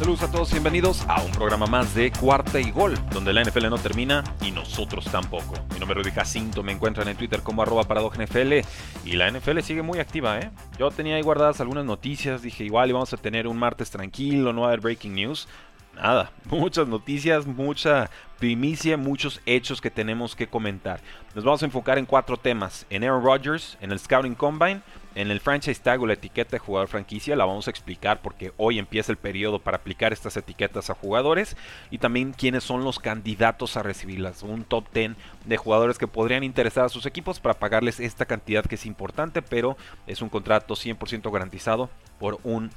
Saludos a todos, bienvenidos a un programa más de Cuarta y Gol, donde la NFL no termina y nosotros tampoco. Mi nombre es Rudy Jacinto, me encuentran en Twitter como arroba NFL y la NFL sigue muy activa, ¿eh? Yo tenía ahí guardadas algunas noticias, dije igual íbamos a tener un martes tranquilo, no va a haber breaking news. Nada, muchas noticias, mucha primicia, muchos hechos que tenemos que comentar. Nos vamos a enfocar en cuatro temas, en Aaron Rodgers, en el Scouting Combine, en el franchise tag o la etiqueta de jugador franquicia la vamos a explicar porque hoy empieza el periodo para aplicar estas etiquetas a jugadores y también quiénes son los candidatos a recibirlas. Un top 10 de jugadores que podrían interesar a sus equipos para pagarles esta cantidad que es importante, pero es un contrato 100% garantizado por un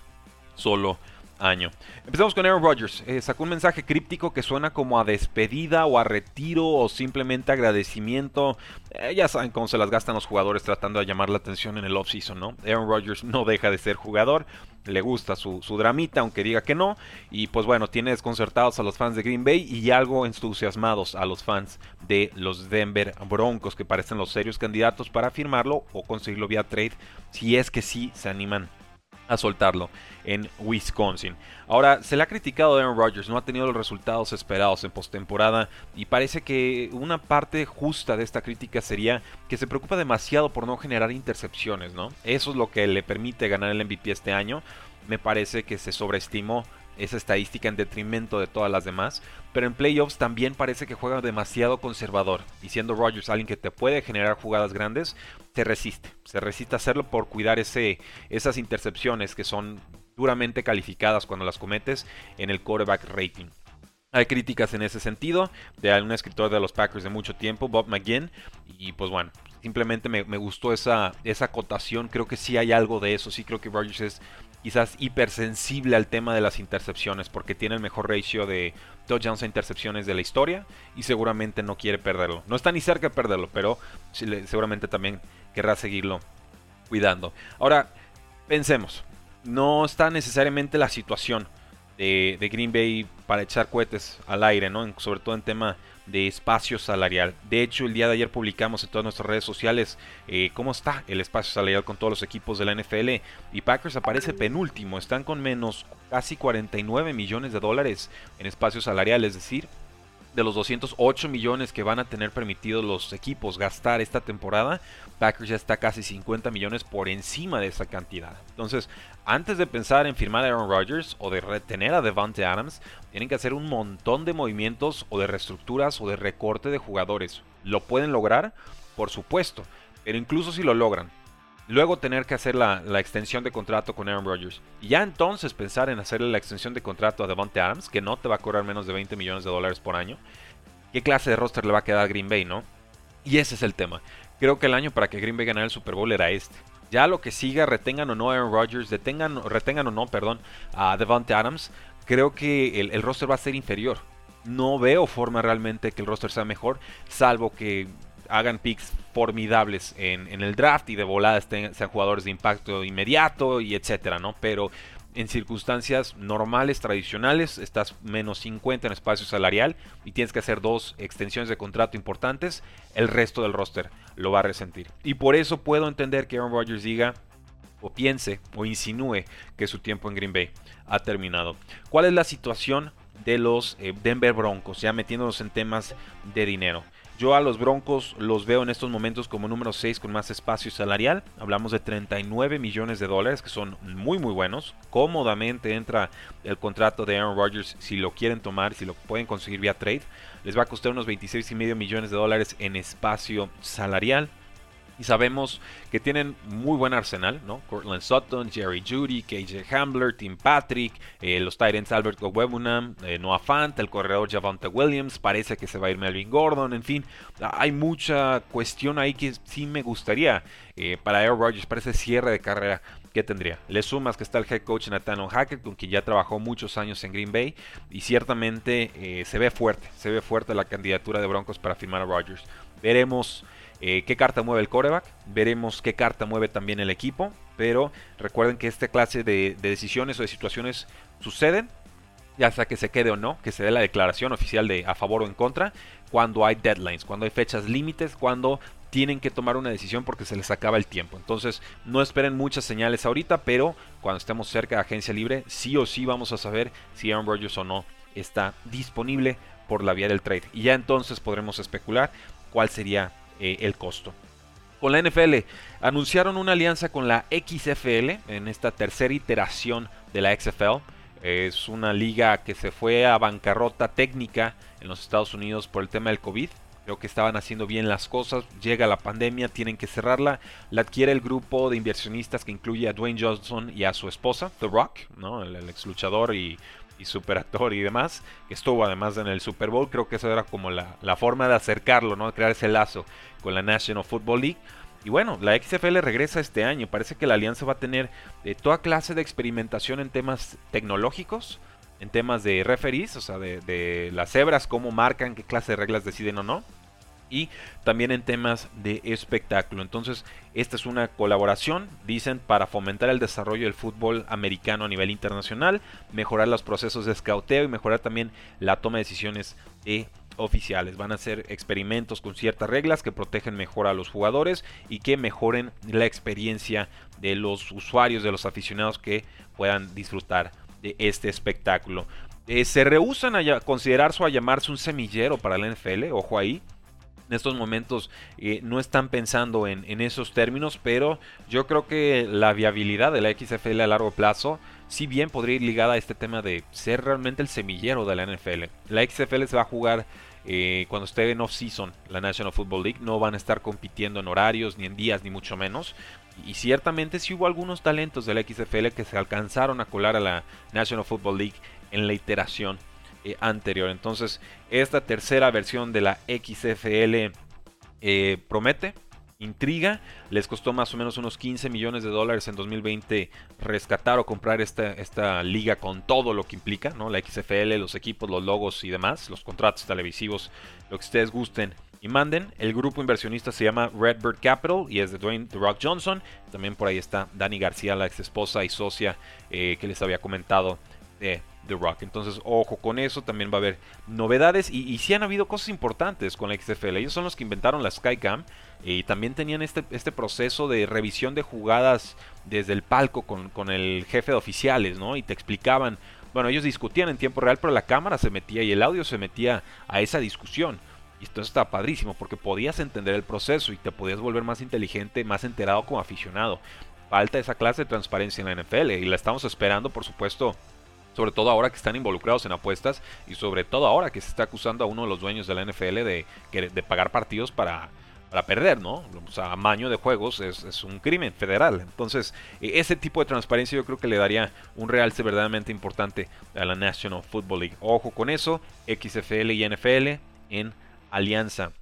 solo año. Empezamos con Aaron Rodgers. Eh, sacó un mensaje críptico que suena como a despedida o a retiro o simplemente agradecimiento. Eh, ya saben cómo se las gastan los jugadores tratando de llamar la atención en el offseason, ¿no? Aaron Rodgers no deja de ser jugador. Le gusta su, su, dramita, aunque diga que no. Y pues bueno, tiene desconcertados a los fans de Green Bay y algo entusiasmados a los fans de los Denver Broncos, que parecen los serios candidatos para firmarlo o conseguirlo vía trade, si es que sí se animan soltarlo en Wisconsin. Ahora, se le ha criticado a Aaron Rodgers, no ha tenido los resultados esperados en postemporada y parece que una parte justa de esta crítica sería que se preocupa demasiado por no generar intercepciones, ¿no? Eso es lo que le permite ganar el MVP este año. Me parece que se sobreestimó esa estadística en detrimento de todas las demás. Pero en playoffs también parece que juega demasiado conservador. Y siendo Rodgers alguien que te puede generar jugadas grandes, se resiste. Se resiste a hacerlo por cuidar esas intercepciones que son duramente calificadas cuando las cometes en el quarterback rating. Hay críticas en ese sentido de un escritor de los Packers de mucho tiempo, Bob McGinn. Y pues bueno, simplemente me, me, gustó esa, esa acotación. Creo que sí hay algo de eso. Sí creo que Rodgers es quizás hipersensible al tema de las intercepciones porque tiene el mejor ratio de touchdowns a intercepciones de la historia y seguramente no quiere perderlo. No está ni cerca de perderlo, pero seguramente también querrá seguirlo cuidando. Ahora, pensemos, no está necesariamente la situación de, de Green Bay para echar cohetes al aire, ¿no? sobre todo en tema de espacio salarial. De hecho, el día de ayer publicamos en todas nuestras redes sociales eh, cómo está el espacio salarial con todos los equipos de la NFL. Y Packers aparece penúltimo, están con menos casi 49 millones de dólares en espacio salarial, es decir, de los 208 millones que van a tener permitidos los equipos gastar esta temporada, Packers ya está casi 50 millones por encima de esa cantidad. Entonces, antes de pensar en firmar a Aaron Rodgers o de retener a Devante Adams, tienen que hacer un montón de movimientos o de reestructuras o de recorte de jugadores. ¿Lo pueden lograr? Por supuesto, pero incluso si lo logran, luego tener que hacer la, extensión de contrato con Aaron Rodgers. Y ya entonces pensar en hacerle la extensión de contrato a Devonte Adams, que no te va a cobrar menos de 20 millones de dólares por año. ¿Qué clase de roster le va a quedar a Green Bay, no? Y ese es el tema. Creo que el año para que Green Bay ganara el Super Bowl era este. Ya lo que siga, retengan o no a Aaron Rodgers, detengan, retengan o no, perdón, a Devonte Adams, creo que el, el roster va a ser inferior. No veo forma realmente que el roster sea mejor, salvo que hagan picks formidables en, el draft y de volada sean jugadores de impacto inmediato y etcétera, ¿no? Pero en circunstancias normales, tradicionales, estás menos 50 en espacio salarial y tienes que hacer dos extensiones de contrato importantes, el resto del roster lo va a resentir. Y por eso puedo entender que Aaron Rodgers diga o piense o insinúe que su tiempo en Green Bay ha terminado. ¿Cuál es la situación de los eh, Denver Broncos? Ya metiéndonos en temas de dinero. Yo a los Broncos los veo en estos momentos como número 6 con más espacio salarial. Hablamos de 39 millones de dólares que son muy muy buenos. Cómodamente entra el contrato de Aaron Rodgers si lo quieren tomar, si lo pueden conseguir vía trade. Les va a costar unos 26 y medio millones de dólares en espacio salarial. Y sabemos que tienen muy buen arsenal, ¿no? Cortland Sutton, Jerry Judy, KJ Hambler, Tim Patrick, eh, los Titans Albert Gowebunam, eh, Noah Fant, el corredor Javante Williams, parece que se va a ir Melvin Gordon, en fin, hay mucha cuestión ahí que sí me gustaría eh, para Aaron Rodgers, para ese cierre de carrera que tendría. Le sumas que está el head coach Nathaniel Hackett, con quien ya trabajó muchos años en Green Bay, y ciertamente se ve fuerte, se ve fuerte la candidatura de Broncos para firmar a Rodgers. Veremos eh, qué carta mueve el coreback, veremos qué carta mueve también el equipo, pero recuerden que esta clase de, decisiones o de situaciones suceden, ya sea que se quede o no, que se dé la declaración oficial de a favor o en contra, cuando hay deadlines, cuando hay fechas límites, cuando tienen que tomar una decisión porque se les acaba el tiempo. Entonces, no esperen muchas señales ahorita, pero cuando estemos cerca de agencia libre, sí o sí vamos a saber si Aaron Rodgers o no está disponible por la vía del trade. Y ya entonces podremos especular cuál sería eh, el costo. Con la NFL anunciaron una alianza con la XFL en esta tercera iteración de la XFL. Es una liga que se fue a bancarrota técnica en los Estados Unidos por el tema del COVID. Creo que estaban haciendo bien las cosas. Llega la pandemia, tienen que cerrarla. La adquiere el grupo de inversionistas que incluye a Dwayne Johnson y a su esposa, The Rock, el ex luchador y y super actor y demás, que estuvo además en el Super Bowl, creo que eso era como la, forma de acercarlo, ¿no? De crear ese lazo con la National Football League. Y bueno, la XFL regresa este año. Parece que la alianza va a tener de toda clase de experimentación en temas tecnológicos, en temas de referees, o sea, de, de las cebras, cómo marcan, qué clase de reglas deciden o no y también en temas de espectáculo. Entonces, esta es una colaboración, dicen, para fomentar el desarrollo del fútbol americano a nivel internacional, mejorar los procesos de escauteo y mejorar también la toma de decisiones de oficiales. Van a hacer experimentos con ciertas reglas que protegen mejor a los jugadores y que mejoren la experiencia de los usuarios, de los aficionados que puedan disfrutar de este espectáculo. Eh, se rehusan a considerarse o a llamarse un semillero para la NFL, ojo ahí, en estos momentos eh, no están pensando en, esos términos, pero yo creo que la viabilidad de la XFL a largo plazo, si bien podría ir ligada a este tema de ser realmente el semillero de la NFL. La XFL se va a jugar eh, cuando esté en off-season, la National Football League, no van a estar compitiendo en horarios, ni en días, ni mucho menos. Y ciertamente sí hubo algunos talentos de la XFL que se alcanzaron a colar a la National Football League en la iteración eh, anterior. Entonces, esta tercera versión de la XFL eh, promete, intriga. Les costó más o menos unos 15 millones de dólares en 2020 rescatar o comprar esta, esta liga con todo lo que implica, ¿no? La XFL, los equipos, los logos y demás, los contratos televisivos, lo que ustedes gusten y manden. El grupo inversionista se llama Redbird Capital y es de Dwayne The Rock Johnson. También por ahí está Dani García, la ex esposa y socia eh, que les había comentado de The Rock. Entonces, ojo con eso, también va a haber novedades y, y sí han habido cosas importantes con la XFL. Ellos son los que inventaron la Skycam y también tenían este, este proceso de revisión de jugadas desde el palco con, el jefe de oficiales, ¿no? Y te explicaban, bueno, ellos discutían en tiempo real, pero la cámara se metía y el audio se metía a esa discusión. Y esto está padrísimo porque podías entender el proceso y te podías volver más inteligente, más enterado como aficionado. Falta esa clase de transparencia en la NFL y la estamos esperando, por supuesto, sobre todo ahora que están involucrados en apuestas y sobre todo ahora que se está acusando a uno de los dueños de la NFL de, de pagar partidos para, para perder, ¿no? O sea, amaño de juegos es, un crimen federal. Entonces, e, ese tipo de transparencia yo creo que le daría un realce verdaderamente importante a la National Football League. Ojo con eso, XFL y NFL en alianza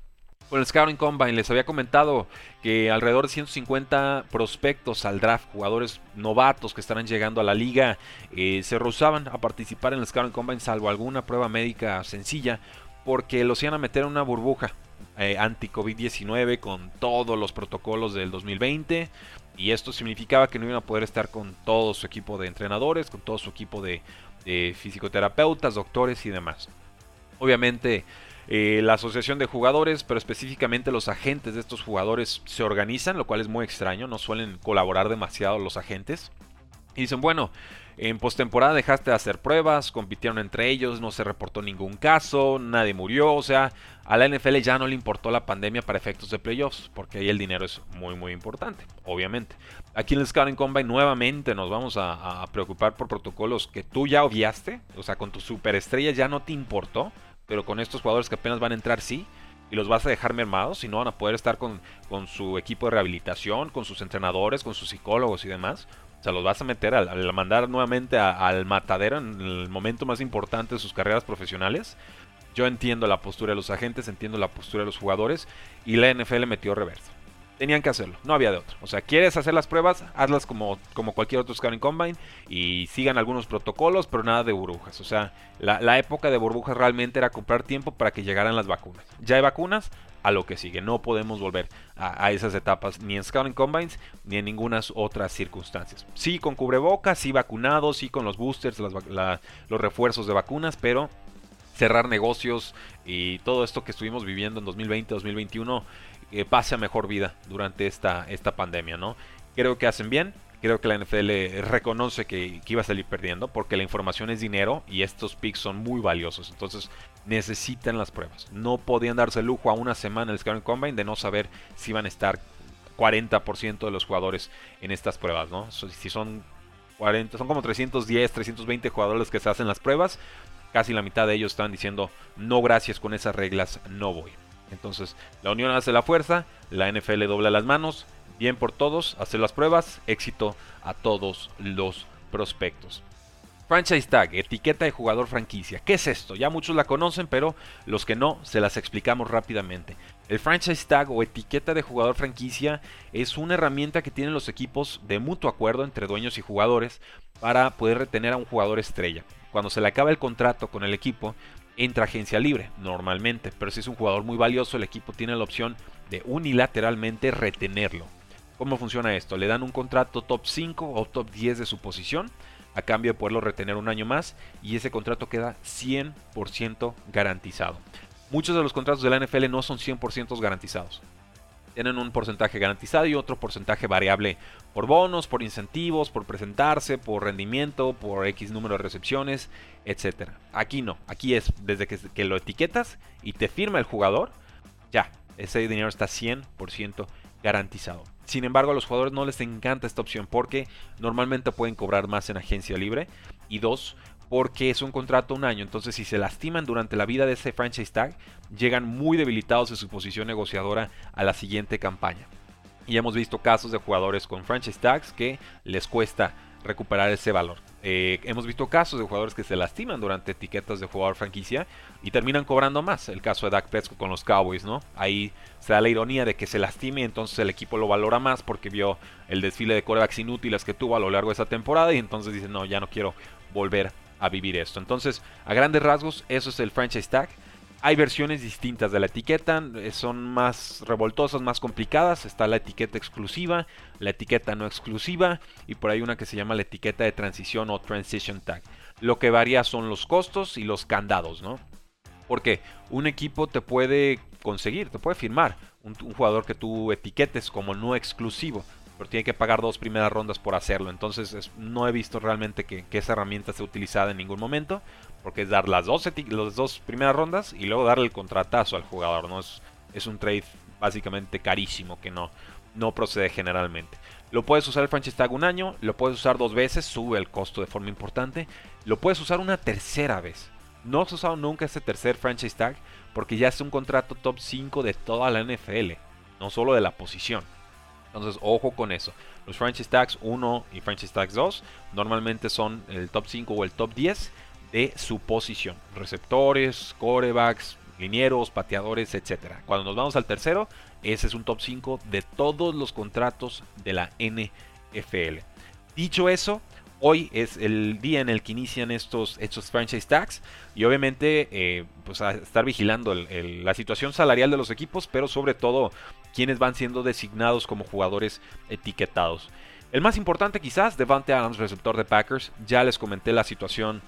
con el Scouting Combine les había comentado que alrededor de 150 prospectos al draft, jugadores novatos que estarán llegando a la liga, eh, se rehusaban a participar en el Scouting Combine salvo alguna prueba médica sencilla porque los iban a meter en una burbuja eh, anti-COVID-19 con todos los protocolos del 2020 y esto significaba que no iban a poder estar con todo su equipo de entrenadores, con todo su equipo de, de fisioterapeutas, doctores y demás. Obviamente eh, la asociación de jugadores, pero específicamente los agentes de estos jugadores se organizan, lo cual es muy extraño, no suelen colaborar demasiado los agentes. Y dicen, bueno, en postemporada dejaste de hacer pruebas, compitieron entre ellos, no se reportó ningún caso, nadie murió, o sea, a la NFL ya no le importó la pandemia para efectos de playoffs, porque ahí el dinero es muy muy importante, obviamente. Aquí en el Scouting Combine nuevamente nos vamos a, a preocupar por protocolos que tú ya obviaste, o sea, con tu superestrella ya no te importó, pero con estos jugadores que apenas van a entrar sí. y los vas a dejar mermados y no van a poder estar con, con su equipo de rehabilitación, con sus entrenadores, con sus psicólogos y demás. O sea, los vas a meter al, mandar nuevamente al matadero en el momento más importante de sus carreras profesionales. Yo entiendo la postura de los agentes, entiendo la postura de los jugadores y la NFL metió reverso. Tenían que hacerlo, no había de otro. O sea, quieres hacer las pruebas, hazlas como, como cualquier otro Scouting Combine y sigan algunos protocolos, pero nada de burbujas. O sea, la, época de burbujas realmente era comprar tiempo para que llegaran las vacunas. Ya hay vacunas, a lo que sigue. No podemos volver a, esas etapas ni en Scouting Combines ni en ninguna otras circunstancias. Sí con cubrebocas, sí vacunados, sí con los boosters, los refuerzos de vacunas, pero cerrar negocios y todo esto que estuvimos viviendo en 2020, 2021 pase a mejor vida durante esta, esta pandemia, ¿no? Creo que hacen bien, creo que la NFL reconoce que, iba a salir perdiendo porque la información es dinero y estos picks son muy valiosos. Entonces necesitan las pruebas. No podían darse lujo a una semana el Scouting Combine de no saber si van a estar 40% de los jugadores en estas pruebas, ¿no? Si son 40, son como 310, 320 jugadores que se hacen las pruebas. Casi la mitad de ellos están diciendo no gracias con esas reglas, no voy. Entonces, la unión hace la fuerza, la NFL dobla las manos, bien por todos, hacer las pruebas, éxito a todos los prospectos. Franchise Tag, etiqueta de jugador franquicia. ¿Qué es esto? Ya muchos la conocen, pero los que no, se las explicamos rápidamente. El Franchise Tag o etiqueta de jugador franquicia es una herramienta que tienen los equipos de mutuo acuerdo entre dueños y jugadores para poder retener a un jugador estrella. Cuando se le acaba el contrato con el equipo, entra agencia libre, normalmente, pero si es un jugador muy valioso, el equipo tiene la opción de unilateralmente retenerlo. ¿Cómo funciona esto? Le dan un contrato top 5 o top 10 de su posición a cambio de poderlo retener un año más y ese contrato queda 100% garantizado. Muchos de los contratos de la NFL no son 100% garantizados tienen un porcentaje garantizado y otro porcentaje variable por bonos, por incentivos, por presentarse, por rendimiento, por X número de recepciones, etc. Aquí no, aquí es desde que, lo etiquetas y te firma el jugador, ya, ese dinero está 100% garantizado. Sin embargo, a los jugadores no les encanta esta opción porque normalmente pueden cobrar más en agencia libre y dos, porque es un contrato un año. Entonces, si se lastiman durante la vida de ese franchise tag, llegan muy debilitados en su posición negociadora a la siguiente campaña. Y hemos visto casos de jugadores con franchise tags que les cuesta recuperar ese valor. Eh, hemos visto casos de jugadores que se lastiman durante etiquetas de jugador franquicia y terminan cobrando más. El caso de Dak Prescott con los Cowboys, ¿no? Ahí se da la ironía de que se lastime entonces el equipo lo valora más porque vio el desfile de corebacks inútiles que tuvo a lo largo de esa temporada y entonces dice, no, ya no quiero volver a vivir esto. Entonces, a grandes rasgos, eso es el franchise tag. Hay versiones distintas de la etiqueta, eh, son más revoltosas, más complicadas. Está la etiqueta exclusiva, la etiqueta no exclusiva y por ahí una que se llama la etiqueta de transición o transition tag. Lo que varía son los costos y los candados, ¿no? Porque un equipo te puede conseguir, te puede firmar un jugador que tú etiquetes como no exclusivo pero tiene que pagar dos primeras rondas por hacerlo. Entonces no he visto realmente que, esa herramienta sea utilizada en ningún momento, porque es dar las dos, dos primeras rondas y luego darle el contratazo al jugador. ¿no? Es, es un trade básicamente carísimo que no, no procede generalmente. Lo puedes usar el franchise tag un año, lo puedes usar dos veces, sube el costo de forma importante. Lo puedes usar una tercera vez. No has usado nunca este tercer franchise tag porque ya es un contrato top 5 de toda la NFL, no solo de la posición. Entonces, ojo con eso. Los franchise tags 1 y franchise tags 2 normalmente son el top 5 o el top 10 de su posición. Receptores, corebacks, linieros, pateadores, etc. Cuando nos vamos al tercero, ese es un top 5 de todos los contratos de la NFL. Dicho eso, hoy es el día en el que inician estos, estos franchise tags y obviamente eh, pues a estar vigilando la situación salarial de los equipos, pero sobre todo quienes van siendo designados como jugadores etiquetados. El más importante quizás, Devante Adams, receptor de Packers, ya les comenté la situación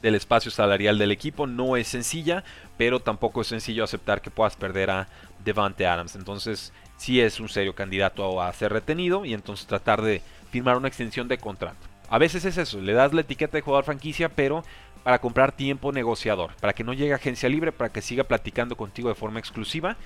del espacio salarial del equipo, no es sencilla, pero tampoco es sencillo aceptar que puedas perder a Devante Adams, entonces sí es un serio candidato a ser retenido y entonces tratar de firmar una extensión de contrato. A veces es eso, le das la etiqueta de jugador franquicia, pero para comprar tiempo negociador, para que no llegue a agencia libre, para que siga platicando contigo de forma exclusiva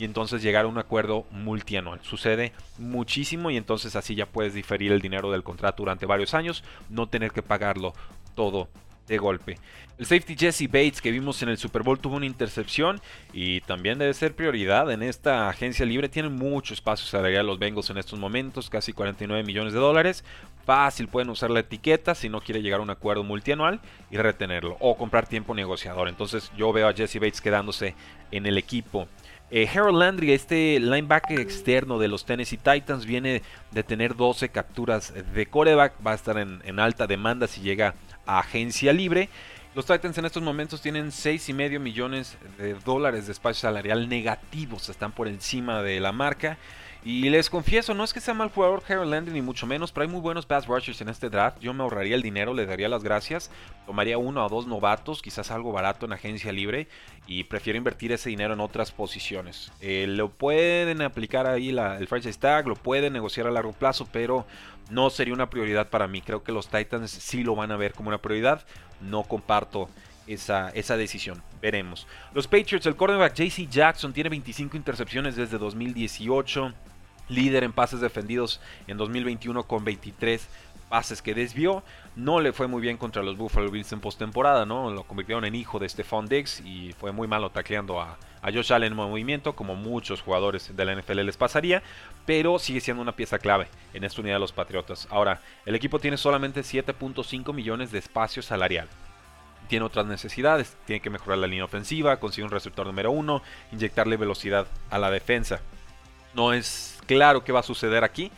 y entonces llegar a un acuerdo multianual. Sucede muchísimo y entonces así ya puedes diferir el dinero del contrato durante varios años, no tener que pagarlo todo de golpe. El safety Jesse Bates que vimos en el Super Bowl tuvo una intercepción y también debe ser prioridad en esta agencia libre. Tienen mucho espacio salarial los Bengals en estos momentos, casi 49 millones de dólares. Fácil pueden usar la etiqueta si no quiere llegar a un acuerdo multianual y retenerlo o comprar tiempo negociador. Entonces yo veo a Jesse Bates quedándose en el equipo. Eh, Harold Landry, este linebacker externo de los Tennessee Titans, viene de tener 12 capturas de coreback. Va a estar en, en alta demanda si llega a agencia libre. Los Titans en estos momentos tienen 6,5 millones de dólares de espacio salarial negativos, están por encima de la marca. Y les confieso, no es que sea mal jugador Harold Landry ni mucho menos, pero hay muy buenos pass rushers en este draft. Yo me ahorraría el dinero, le daría las gracias, tomaría uno o dos novatos, quizás algo barato en agencia libre y prefiero invertir ese dinero en otras posiciones. Eh, lo pueden aplicar ahí el franchise tag, lo pueden negociar a largo plazo, pero no sería una prioridad para mí. Creo que los Titans sí lo van a ver como una prioridad. No comparto esa, esa, decisión. Veremos. Los Patriots, el cornerback JC Jackson tiene 25 intercepciones desde 2018 líder en pases defendidos en 2021 con 23 pases que desvió. No le fue muy bien contra los Buffalo Bills en postemporada, ¿no? Lo convirtieron en hijo de Stephon Diggs y fue muy malo tacleando a, a Josh Allen en movimiento, como muchos jugadores de la NFL les pasaría, pero sigue siendo una pieza clave en esta unidad de los Patriotas. Ahora, el equipo tiene solamente 7.5 millones de espacio salarial tiene otras necesidades. Tiene que mejorar la línea ofensiva, conseguir un receptor número uno, inyectarle velocidad a la defensa. No es claro qué va a suceder aquí.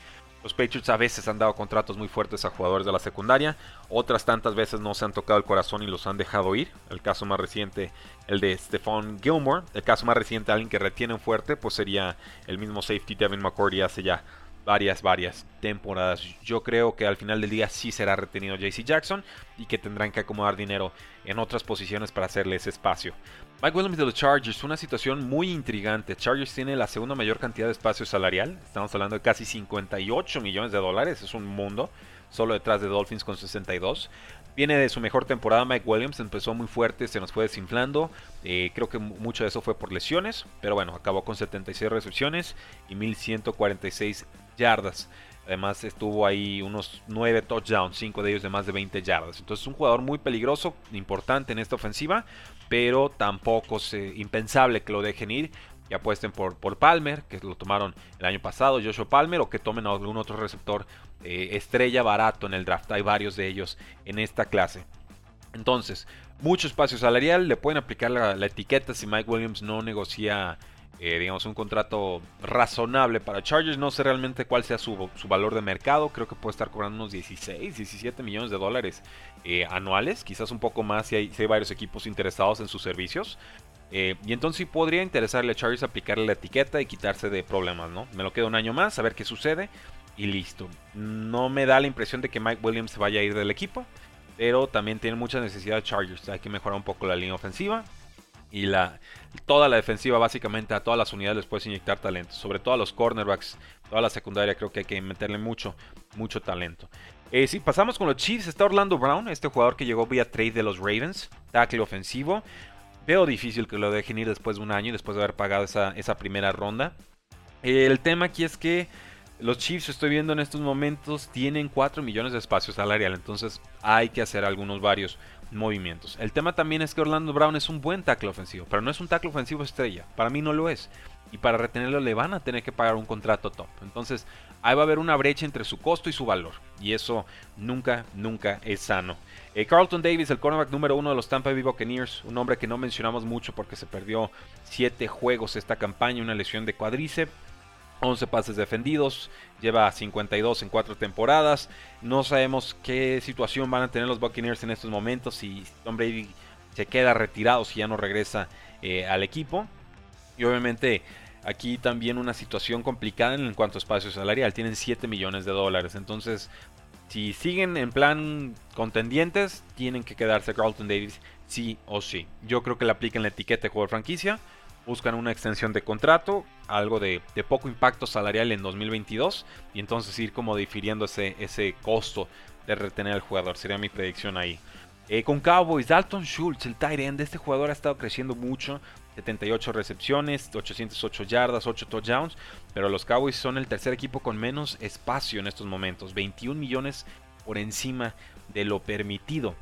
Los Patriots a veces han dado contratos muy fuertes a jugadores de la secundaria, otras tantas veces no se han tocado el corazón y los han dejado ir. El caso más reciente, el de Stephon Gilmore. El caso más reciente, alguien que retienen fuerte, pues sería el mismo safety Devin McCourty hace ya varias, varias temporadas. Yo creo que al final del día sí será retenido JC Jackson y que tendrán que acomodar dinero en otras posiciones para hacerle ese espacio. Mike Williams de los Chargers, una situación muy intrigante. Chargers tiene la segunda mayor cantidad de espacio salarial. Estamos hablando de casi 58 millones de dólares. Es un mundo. Solo detrás de Dolphins con 62. Viene de su mejor temporada Mike Williams, empezó muy fuerte, se nos fue desinflando. Eh, creo que mucho de eso fue por lesiones, pero bueno, acabó con 76 recepciones y 1146 yardas. Además estuvo ahí unos 9 touchdowns, 5 de ellos de más de 20 yardas. Entonces es un jugador muy peligroso, importante en esta ofensiva, pero tampoco es impensable que lo dejen ir. Que apuesten por, por Palmer, que lo tomaron el año pasado, Joshua Palmer, o que tomen algún otro receptor eh, estrella barato en el draft. Hay varios de ellos en esta clase. Entonces, mucho espacio salarial, le pueden aplicar la, la etiqueta si Mike Williams no negocia eh, digamos, un contrato razonable para Chargers. No sé realmente cuál sea su, valor de mercado. Creo que puede estar cobrando unos 16, 17 millones de dólares eh, anuales. Quizás un poco más si hay, varios equipos interesados en sus servicios. Eh, y entonces sí podría interesarle a Chargers aplicarle la etiqueta y quitarse de problemas, ¿no? Me lo quedo un año más, a ver qué sucede. Y listo. No me da la impresión de que Mike Williams se vaya a ir del equipo. Pero también tiene mucha necesidad Chargers. Hay que mejorar un poco la línea ofensiva y la, toda la defensiva, básicamente a todas las unidades les puedes inyectar talento, sobre todo a los cornerbacks, toda la secundaria creo que hay que meterle mucho, mucho talento. Eh, si pasamos con los Chiefs, está Orlando Brown, este jugador que llegó vía trade de los Ravens, tackle ofensivo. Veo difícil que lo dejen ir después de un año después de haber pagado esa, esa primera ronda. el tema aquí es que los Chiefs, estoy viendo en estos momentos, tienen 4 millones de espacio salarial, entonces hay que hacer algunos varios movimientos. El tema también es que Orlando Brown es un buen tackle ofensivo, pero no es un tackle ofensivo estrella. Para mí no lo es. Y para retenerlo le van a tener que pagar un contrato top. Entonces ahí va a haber una brecha entre su costo y su valor. Y eso nunca, nunca es sano. Eh, Carlton Davis, el cornerback número uno de los Tampa Bay Buccaneers, un hombre que no mencionamos mucho porque se perdió 7 juegos esta campaña, una lesión de cuádriceps 11 pases defendidos, lleva 52 en 4 temporadas. No sabemos qué situación van a tener los Buccaneers en estos momentos, si Tom Brady se queda retirado, si ya no regresa eh, al equipo. Y obviamente aquí también una situación complicada en cuanto a espacio salarial, tienen 7 millones de dólares, entonces si siguen en plan contendientes, tienen que quedarse Carlton Davis sí o sí. Yo creo que le apliquen la etiqueta de jugador franquicia buscan una extensión de contrato, algo de, poco impacto salarial en 2022 y entonces ir como difiriendo ese, ese costo de retener al jugador. Sería mi predicción ahí. Eh, con Cowboys, Dalton Schultz, el tight end, este jugador ha estado creciendo mucho. 78 recepciones, 808 yardas, 8 touchdowns. Pero los Cowboys son el tercer equipo con menos espacio en estos momentos. 21 millones por encima de lo permitido.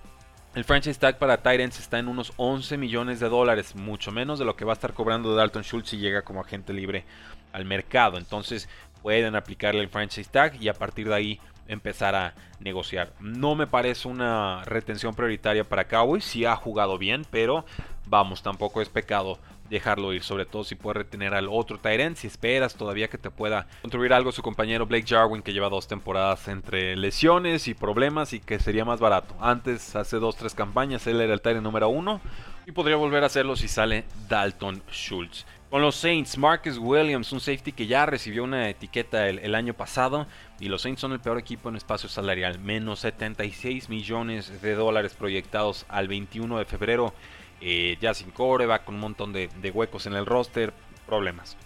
El franchise tag para Titans está en unos 11 millones de dólares, mucho menos de lo que va a estar cobrando Dalton Schultz si llega como agente libre al mercado. Entonces pueden aplicarle el franchise tag y a partir de ahí empezar a negociar. No me parece una retención prioritaria para Cowboys, si ha jugado bien, pero vamos, tampoco es pecado dejarlo ir, sobre todo si puede retener al otro Tyrant, si esperas todavía que te pueda contribuir algo su compañero Blake Jarwin que lleva dos temporadas entre lesiones y problemas y que sería más barato. Antes, hace dos, tres campañas, él era el Tyrant número uno y podría volver a hacerlo si sale Dalton Schultz. Con los Saints, Marcus Williams, un safety que ya recibió una etiqueta el, año pasado. Y los Saints son el peor equipo en espacio salarial. Menos 76 millones de dólares proyectados al 21 de febrero. Eh, ya sin va con un montón de, huecos en el roster. Problemas.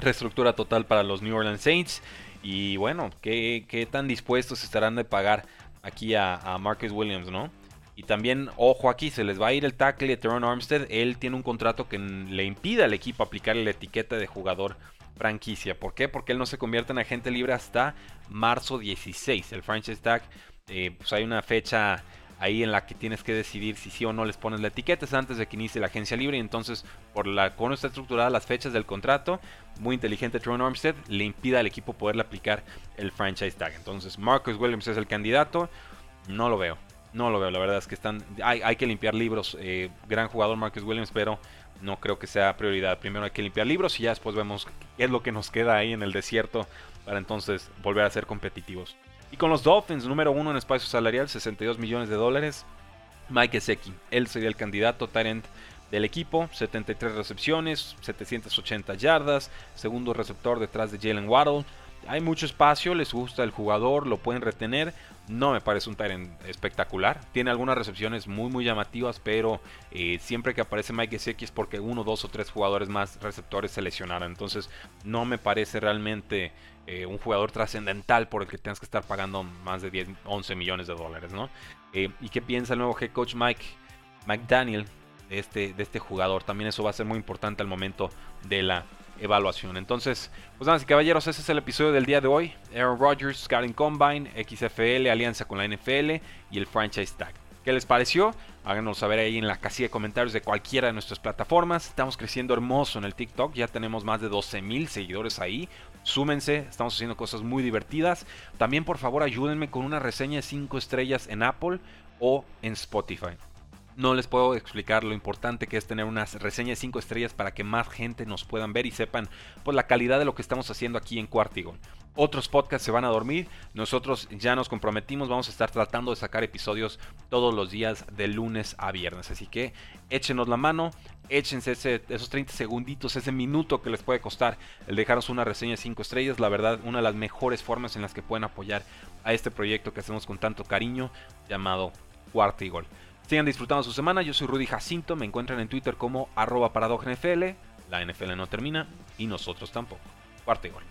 Reestructura total para los New Orleans Saints. Y bueno, ¿qué, tan dispuestos estarán de pagar aquí a, Marcus Williams, no? Y también, ojo aquí, se les va a ir el tackle de Teron Armstead. Él tiene un contrato que le impide al equipo aplicarle la etiqueta de jugador franquicia. ¿Por qué? Porque él no se convierte en agente libre hasta marzo 16. El franchise tag, eh, pues hay una fecha ahí en la que tienes que decidir si sí o no les pones la etiqueta. Es antes de que inicie la agencia libre. Y entonces, por la cómo está estructurada las fechas del contrato, muy inteligente Teron Armstead le impide al equipo poderle aplicar el franchise tag. Entonces, Marcus Williams es el candidato. No lo veo. No lo veo, la verdad es que están. Hay, que limpiar libros. Eh, gran jugador Marcus Williams, pero no creo que sea prioridad. Primero hay que limpiar libros y ya después vemos qué es lo que nos queda ahí en el desierto para entonces volver a ser competitivos. Y con los Dolphins, número uno en espacio salarial, 62 millones de dólares. Mike Eseki, él sería el candidato Tyrant del equipo, 73 recepciones, 780 yardas, segundo receptor detrás de Jalen Waddle. Hay mucho espacio, les gusta el jugador, lo pueden retener. No me parece un Tyrant espectacular. Tiene algunas recepciones muy muy llamativas, pero eh, siempre que aparece Mike Gesicki es porque uno, dos o tres jugadores más receptores se lesionaron. Entonces no me parece realmente eh, un jugador trascendental por el que tengas que estar pagando más de 10, 11 millones de dólares. ¿no? Eh, ¿Y qué piensa el nuevo head coach Mike McDaniel de este, de este jugador? También eso va a ser muy importante al momento de la evaluación. Entonces, pues nada, caballeros, ese es el episodio del día de hoy. Aaron Rodgers, Scouting Combine, XFL, alianza con la NFL y el franchise tag. ¿Qué les pareció? Háganos saber ahí en la casilla de comentarios de cualquiera de nuestras plataformas. Estamos creciendo hermoso en el TikTok, ya tenemos más de 12 mil seguidores ahí. Súmense, estamos haciendo cosas muy divertidas. También por favor ayúdenme con una reseña de 5 estrellas en Apple o en Spotify. No les puedo explicar lo importante que es tener unas reseñas de 5 estrellas para que más gente nos puedan ver y sepan pues, la calidad de lo que estamos haciendo aquí en Cuartigon. Otros podcasts se van a dormir, nosotros ya nos comprometimos, vamos a estar tratando de sacar episodios todos los días de lunes a viernes. Así que échenos la mano, échense esos 30 segunditos, ese minuto que les puede costar el dejarnos una reseña de 5 estrellas. La verdad, una de las mejores formas en las que pueden apoyar a este proyecto que hacemos con tanto cariño llamado Cuartigol. Sigan disfrutando su semana. Yo soy Rudy Jacinto. Me encuentran en Twitter como arroba NFL. La NFL no termina y nosotros tampoco. Cuarto gol.